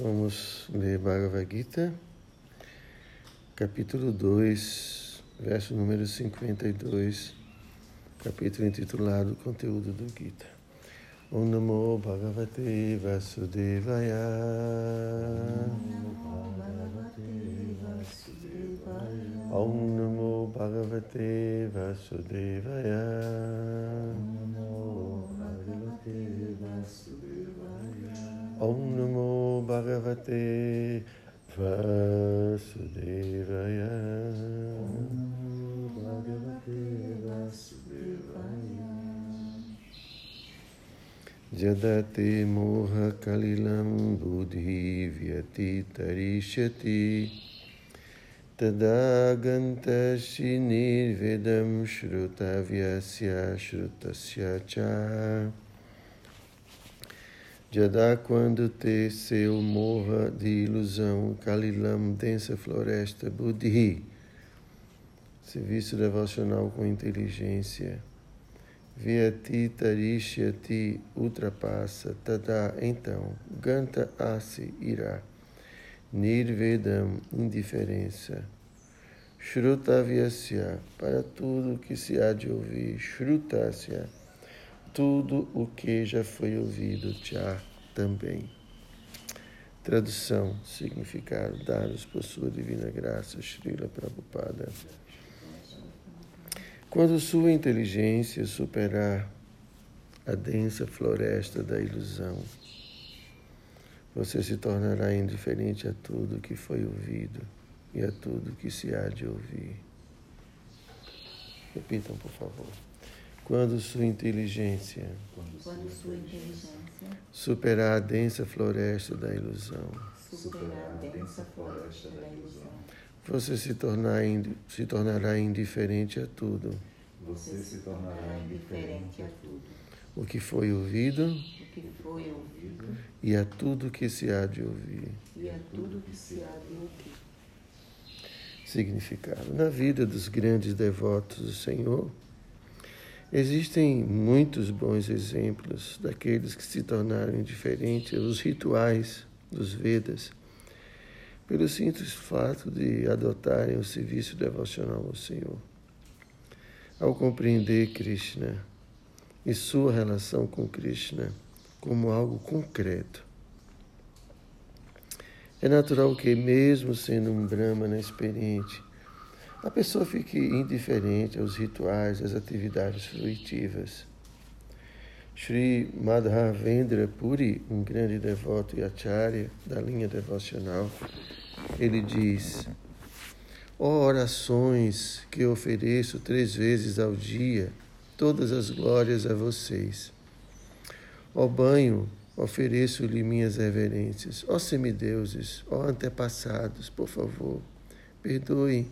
Vamos ler Bhagavad Gita, capítulo 2, verso número 52, capítulo intitulado Conteúdo do Gita. Om Namo Bhagavate Vasudevaya. Om Namo Bhagavate Vasudevaya. Om Namo Bhagavate Vasudevaya. ॐ नमो भगवते वासुदेवाय जदति मोहकलिलं बुधि व्यतितरिष्यति तदा गन्तसि निर्वेदं श्रुतव्यस्य श्रुतस्य च Jadá, quando teceu morra de ilusão, Kalilam, densa floresta, Buddhi, serviço devocional com inteligência. Vyati Tarishyati ultrapassa, Tada, então, Ganta Asi irá. Nirvedam, indiferença. Shrutavyasya, para tudo que se há de ouvir. Shrutasya, tudo o que já foi ouvido, Tchá, também. Tradução, significado, dados por sua divina graça, Srila Prabhupada. Quando sua inteligência superar a densa floresta da ilusão, você se tornará indiferente a tudo que foi ouvido e a tudo que se há de ouvir. Repitam, por favor. Quando sua inteligência, Quando sua inteligência superar a densa floresta da ilusão, superar a densa floresta da ilusão, você se, tornar, se tornará indiferente a tudo. você se tornará indiferente a tudo O que foi ouvido o que foi ouvido e a tudo que se há de ouvir. e a tudo que se há de ouvir. Significado. Na vida dos grandes devotos do Senhor, existem muitos bons exemplos daqueles que se tornaram indiferentes aos rituais dos Vedas, pelo simples fato de adotarem o serviço devocional ao Senhor. Ao compreender Krishna e sua relação com Krishna como algo concreto, é natural que, mesmo sendo um Brahmana experiente, a pessoa fique indiferente aos rituais, às atividades fruitivas. Sri Madhavendra Puri, um grande devoto e acharya da linha devocional, ele diz: oh, orações que ofereço três vezes ao dia, todas as glórias a vocês. Ó oh, banho, ofereço-lhe minhas reverências. Ó oh, semideuses, ó antepassados, por favor, perdoem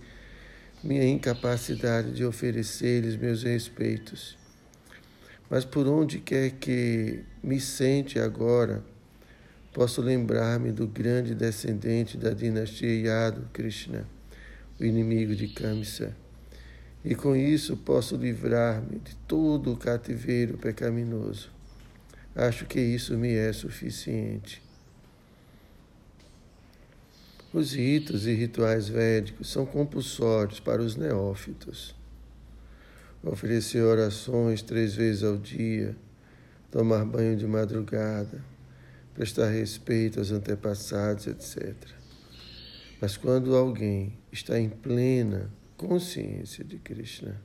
minha incapacidade de oferecer-lhes meus respeitos. Mas por onde quer que me sente agora, posso lembrar-me do grande descendente da dinastia Yadu, Krishna, o inimigo de Kamsa. E com isso posso livrar-me de todo o cativeiro pecaminoso. Acho que isso me é suficiente. Os ritos e rituais védicos são compulsórios para os neófitos. Oferecer orações três vezes ao dia, tomar banho de madrugada, prestar respeito aos antepassados, etc. Mas quando alguém está em plena consciência de Krishna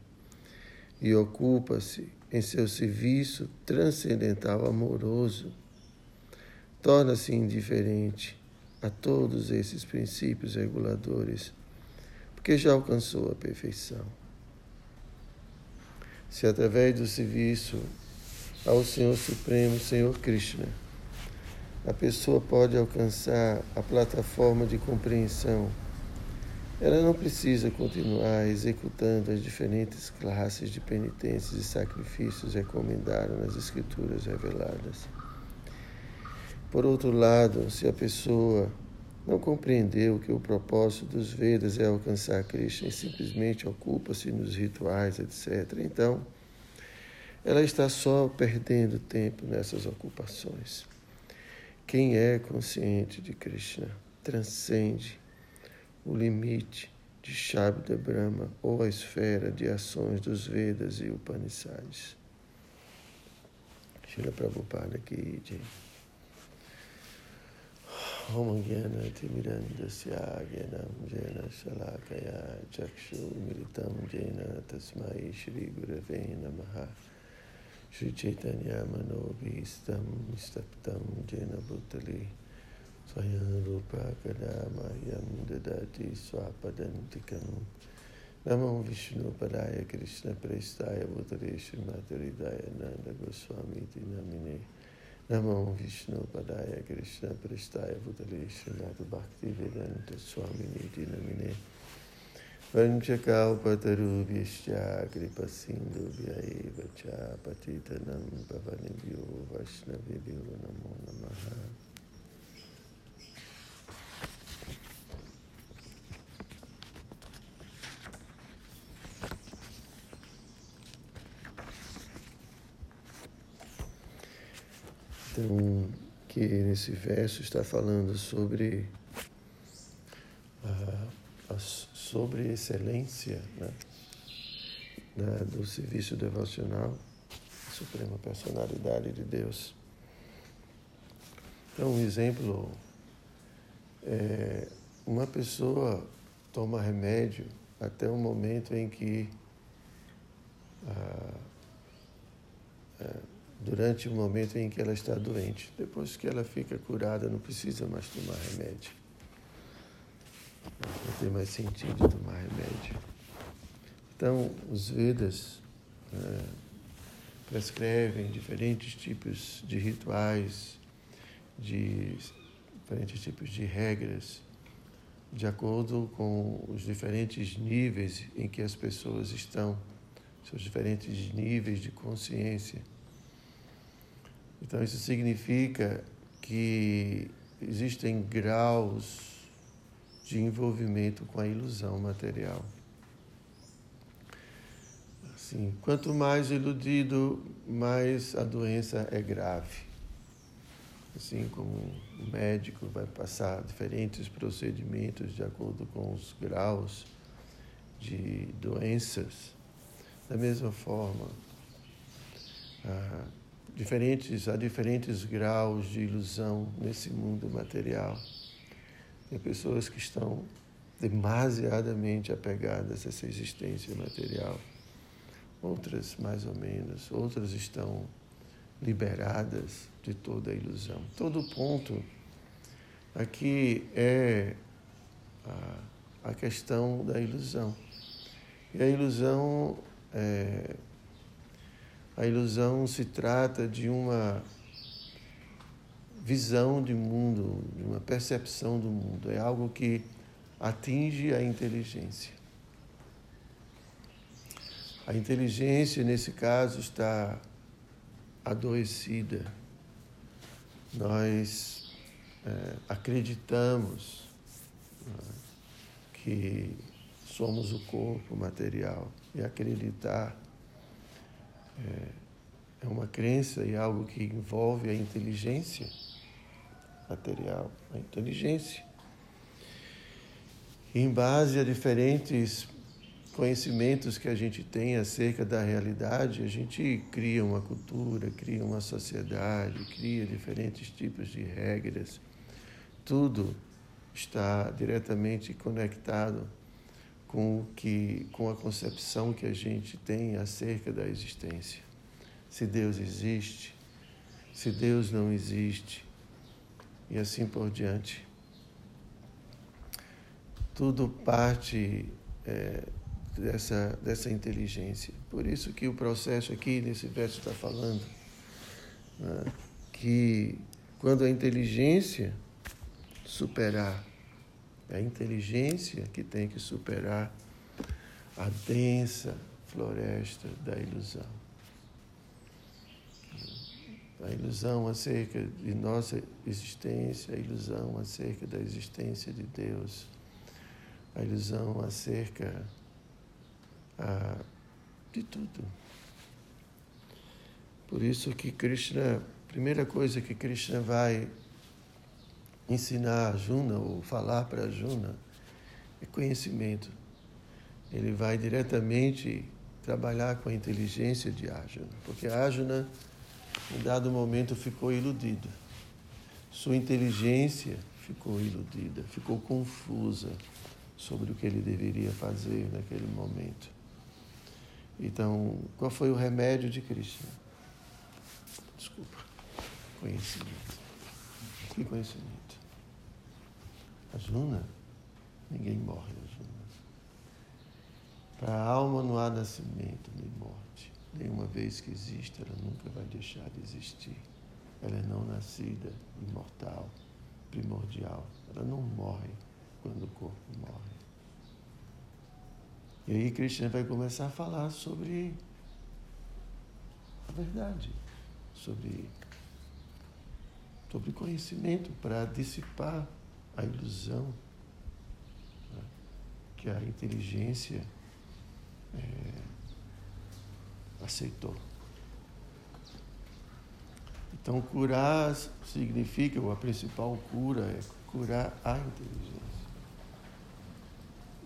e ocupa-se em seu serviço transcendental amoroso, torna-se indiferente a todos esses princípios reguladores, porque já alcançou a perfeição. Se através do serviço ao Senhor Supremo, Senhor Krishna, a pessoa pode alcançar a plataforma de compreensão, ela não precisa continuar executando as diferentes classes de penitências e sacrifícios recomendados nas Escrituras reveladas. Por outro lado, se a pessoa não compreendeu que o propósito dos Vedas é alcançar Krishna e simplesmente ocupa-se nos rituais, etc., então ela está só perdendo tempo nessas ocupações. Quem é consciente de Krishna transcende o limite de Shabda Brahma ou a esfera de ações dos Vedas e Upanishads. Shila Prabhupada ki jai. ॐनं जेन शलाकया चक्षुमिलितं जेन तस्मै श्रीगुरवे नमः श्रीचैतन्यामनोभिस्तं स्तप्तं जैनूतले स्वयं रूपा कदा मह्यं ददाति स्वापदन्तिकं नमो विष्णुपदाय कृष्णप्रेस्थाय भूतले श्रीमातुरिदाय नन्दगोस्वामीति नमिने Namo Vishnu Padaya Krishna Prestaya Bhutale Srimati Bhakti Vedanta Swami Niti Namine. Vanchakalpatarubhyascha Kripa Sindhu Vyaiva Cha Patitanam Pavanibhyo Vaishnavibhyo Namo Namaha Então, que nesse verso está falando sobre a, a sobre excelência né, né, do serviço devocional, a suprema personalidade de Deus. Então, um exemplo é uma pessoa toma remédio até o momento em que ah, é, durante o momento em que ela está doente. Depois que ela fica curada, não precisa mais tomar remédio. Não tem mais sentido tomar remédio. Então, os Vedas é, prescrevem diferentes tipos de rituais, de diferentes tipos de regras, de acordo com os diferentes níveis em que as pessoas estão, seus diferentes níveis de consciência. Então, isso significa que existem graus de envolvimento com a ilusão material. Assim, quanto mais iludido, mais a doença é grave. Assim como o médico vai passar diferentes procedimentos de acordo com os graus de doenças, da mesma forma, ah, diferentes, há diferentes graus de ilusão nesse mundo material. Tem pessoas que estão demasiadamente apegadas a essa existência material. Outras, mais ou menos. Outras estão liberadas de toda a ilusão. Todo ponto aqui é a, a questão da ilusão. E a ilusão é, a ilusão se trata de uma visão de mundo, de uma percepção do mundo. É algo que atinge a inteligência. A inteligência, nesse caso, está adoecida. Nós é, acreditamos é, que somos o corpo material e acreditar é, é uma crença e algo que envolve a inteligência material, a inteligência. Em base a diferentes conhecimentos que a gente tem acerca da realidade, a gente cria uma cultura, cria uma sociedade, cria diferentes tipos de regras. Tudo está diretamente conectado com que com a concepção que a gente tem acerca da existência. Se Deus existe, se Deus não existe, e assim por diante. Tudo parte é, dessa, dessa inteligência. Por isso que o processo aqui nesse verso está falando né, que quando a inteligência superar, é a inteligência que tem que superar a densa floresta da ilusão a ilusão acerca de nossa existência, a ilusão acerca da existência de Deus, a ilusão acerca de tudo. Por isso que Krishna, a primeira coisa que Krishna vai ensinar a Juna ou falar para a Juna é conhecimento. Ele vai diretamente trabalhar com a inteligência de Arjuna, porque Arjuna, em dado momento, ficou iludido. Sua inteligência ficou iludida, ficou confusa sobre o que ele deveria fazer naquele momento. Então, qual foi o remédio de Krishna? Desculpa. Conhecimento. Que conhecimento? Ajuna? Ninguém morre, Ajuna. Para a alma não há nascimento nem morte. Nenhuma vez que existe, ela nunca vai deixar de existir. Ela é não nascida, imortal, primordial. Ela não morre quando o corpo morre. E aí Krishna vai começar a falar sobre a verdade, sobre, sobre conhecimento para dissipar a ilusão né, que a inteligência é, aceitou. Então, curar significa, a principal cura é curar a inteligência.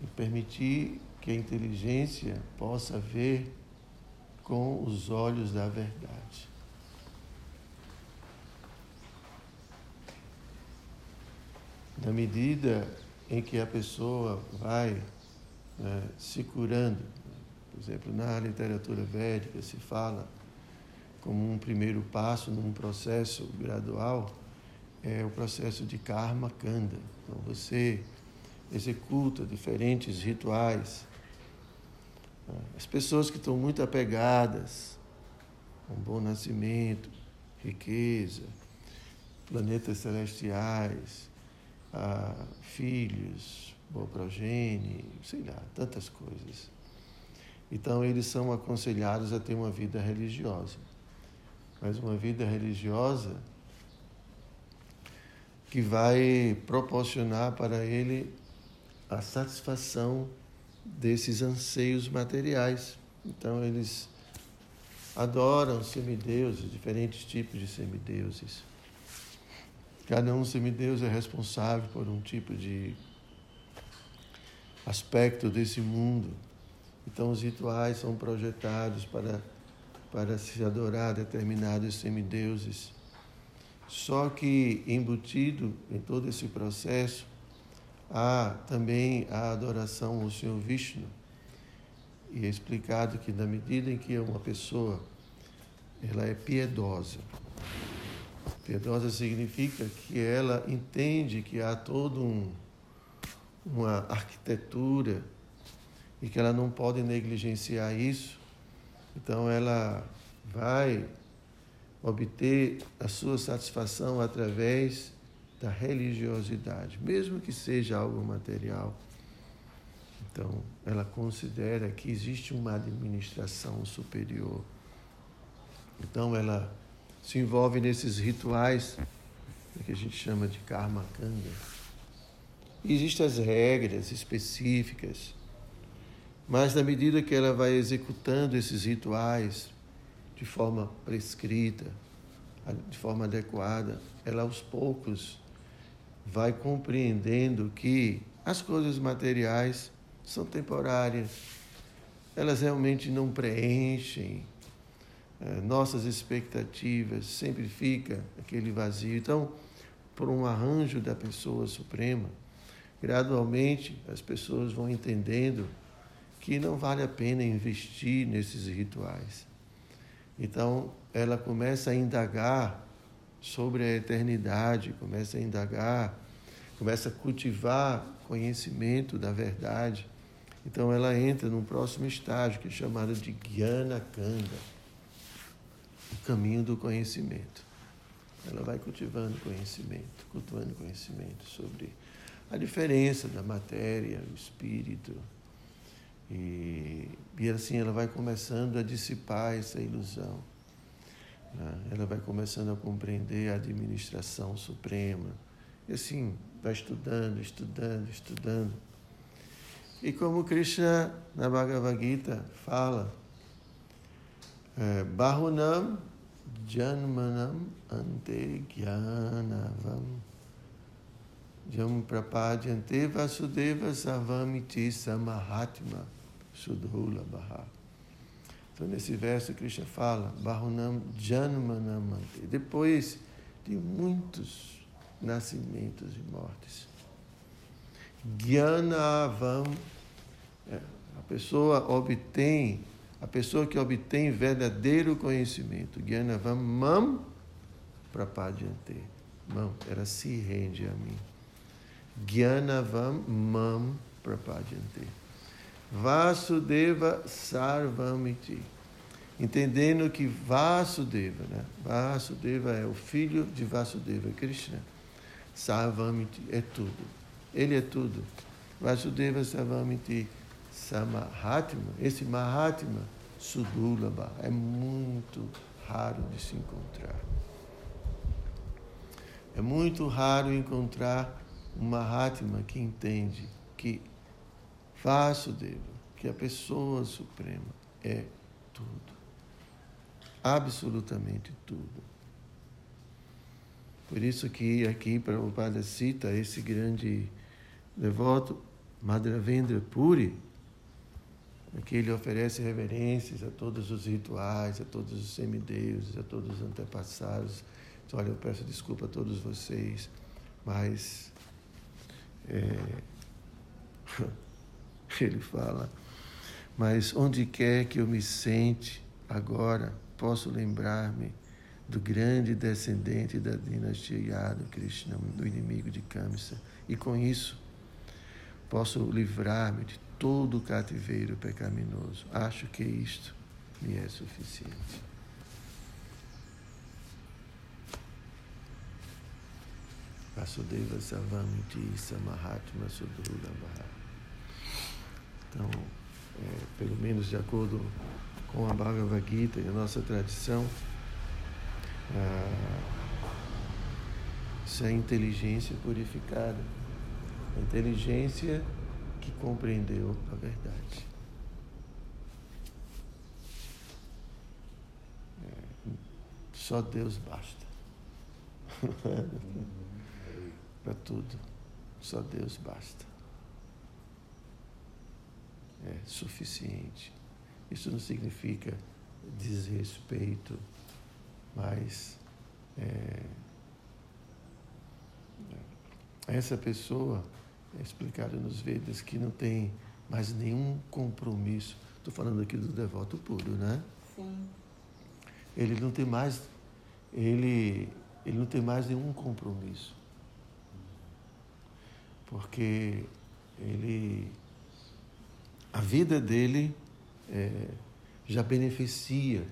E permitir que a inteligência possa ver com os olhos da verdade. Na medida em que a pessoa vai né, se curando, por exemplo, na literatura védica se fala como um primeiro passo num processo gradual, é o processo de karma kanda. Então você executa diferentes rituais as pessoas que estão muito apegadas a um bom nascimento, riqueza, planetas celestiais, filhos, boa progenie, sei lá, tantas coisas. Então, eles são aconselhados a ter uma vida religiosa. Mas uma vida religiosa que vai proporcionar para ele a satisfação desses anseios materiais. Então eles adoram semideuses, diferentes tipos de semideuses. Cada um semideus é responsável por um tipo de aspecto desse mundo. Então os rituais são projetados para, para se adorar determinados semideuses. Só que embutido em todo esse processo Há também a adoração ao Senhor Vishnu. E é explicado que na medida em que uma pessoa ela é piedosa, piedosa significa que ela entende que há toda um, uma arquitetura e que ela não pode negligenciar isso. Então ela vai obter a sua satisfação através da religiosidade, mesmo que seja algo material. Então, ela considera que existe uma administração superior. Então, ela se envolve nesses rituais que a gente chama de karma kanda. Existem as regras específicas, mas na medida que ela vai executando esses rituais de forma prescrita, de forma adequada, ela aos poucos vai compreendendo que as coisas materiais são temporárias, elas realmente não preenchem nossas expectativas, sempre fica aquele vazio. Então, por um arranjo da pessoa suprema, gradualmente as pessoas vão entendendo que não vale a pena investir nesses rituais. Então, ela começa a indagar sobre a eternidade, começa a indagar, começa a cultivar conhecimento da verdade. Então ela entra num próximo estágio que é chamado de Jnana Kanda, o caminho do conhecimento. Ela vai cultivando conhecimento, cultivando conhecimento sobre a diferença da matéria, o espírito. E, e assim ela vai começando a dissipar essa ilusão. Né? Ela vai começando a compreender a administração suprema. E assim, vai estudando, estudando, estudando. E como Krishna na Bhagavad Gita fala, Bahunam, Janmanam Ante Jnanavam Jam prapadyante vasudeva savamiti samahatma sudhula baha. Então, nesse verso, Krishna fala, Bahunam Janmanamante. Depois de muitos nascimentos e mortes. Gyanavam, é, a pessoa obtém, a pessoa que obtém verdadeiro conhecimento. Gyanavam mam prapadyante. Mam, ela se rende a mim. Gyanavam mam prapadyante. Vasudeva sarvamiti. Entendendo que Vasudeva, né? Vasudeva é o filho de Vasudeva, Krishna. Sarvamiti é tudo. Ele é tudo. Vasudeva Sarvamiti Samahatma. Esse Mahatma, Sudulaba, é muito raro de se encontrar. É muito raro encontrar um Mahatma que entende que Vasudeva, que a pessoa suprema é tudo. Absolutamente tudo. Por isso que aqui Prabhupada cita esse grande devoto, Madhavendra Puri, que ele oferece reverências a todos os rituais, a todos os semideuses, a todos os antepassados. Então, olha, eu peço desculpa a todos vocês, mas é, ele fala, mas onde quer que eu me sente agora, posso lembrar-me do grande descendente da dinastia Yadu, Krishna, do inimigo de Kamsa, e com isso posso livrar-me de todo o cativeiro pecaminoso. Acho que isto me é suficiente. Vasudeva Savamiti Samahatma Sudhulabha. Então, é, pelo menos de acordo com a Bhagavad Gita e a nossa tradição, isso é inteligência purificada. A inteligência que compreendeu a verdade. É, só Deus basta. Para tudo. Só Deus basta. É suficiente. Isso não significa desrespeito, mas é, essa pessoa é explicado nos Vedas que não tem mais nenhum compromisso. Estou falando aqui do devoto puro, né? Sim. Ele não tem mais, ele, ele não tem mais nenhum compromisso. Porque ele, a vida dele é, já beneficia,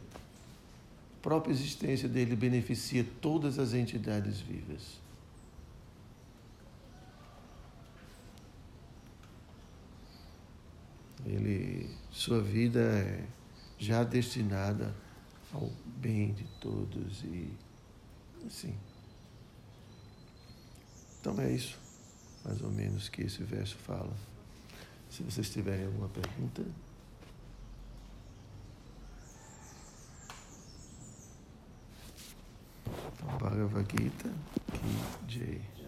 a própria existência dele beneficia todas as entidades vivas. Ele, sua vida é já destinada ao bem de todos e assim. Então é isso, mais ou menos, que esse verso fala. Se vocês tiverem alguma pergunta. Bhagavad Gita, Ki Jai.